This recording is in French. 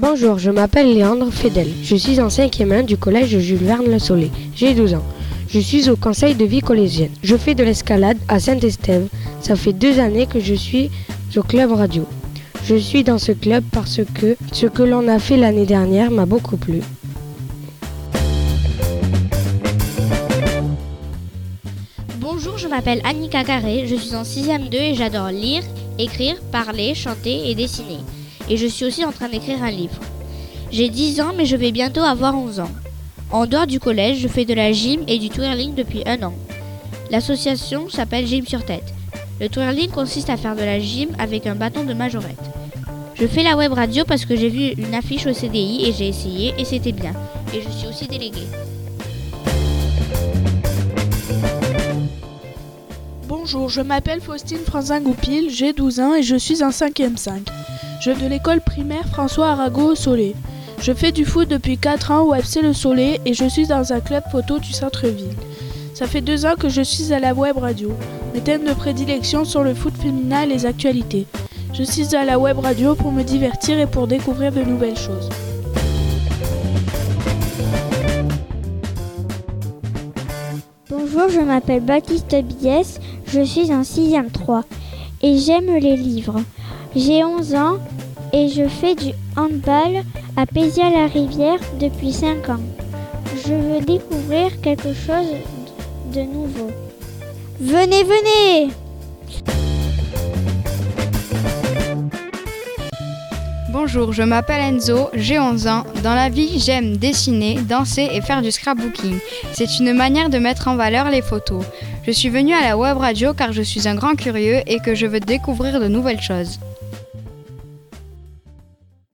Bonjour, je m'appelle Léandre Fedel. Je suis en 5e 1 du collège Jules Verne Le Soleil. J'ai 12 ans. Je suis au conseil de vie collégienne. Je fais de l'escalade à Saint-Estève. Ça fait deux années que je suis au club radio. Je suis dans ce club parce que ce que l'on a fait l'année dernière m'a beaucoup plu. Bonjour, je m'appelle Annika Carré, je suis en 6ème 2 et j'adore lire, écrire, parler, chanter et dessiner. Et je suis aussi en train d'écrire un livre. J'ai 10 ans mais je vais bientôt avoir 11 ans. En dehors du collège, je fais de la gym et du twirling depuis un an. L'association s'appelle Gym sur tête. Le twirling consiste à faire de la gym avec un bâton de majorette. Je fais la web radio parce que j'ai vu une affiche au CDI et j'ai essayé et c'était bien. Et je suis aussi déléguée. Bonjour, je m'appelle Faustine Franzin Goupil, j'ai 12 ans et je suis en 5e 5. Je vais de l'école primaire François Arago au Soleil. Je fais du foot depuis 4 ans au FC Le Soleil et je suis dans un club photo du centre-ville. Ça fait deux ans que je suis à la web radio. Mes thèmes de prédilection sont le foot féminin et les actualités. Je suis à la web radio pour me divertir et pour découvrir de nouvelles choses. Bonjour, je m'appelle Baptiste Bies, je suis en 6e 3 et j'aime les livres. J'ai 11 ans et je fais du handball à Pézia-la-Rivière depuis 5 ans. Je veux découvrir quelque chose de nouveau. Venez, venez Bonjour, je m'appelle Enzo, j'ai 11 ans. Dans la vie, j'aime dessiner, danser et faire du scrapbooking. C'est une manière de mettre en valeur les photos. Je suis venu à la web radio car je suis un grand curieux et que je veux découvrir de nouvelles choses.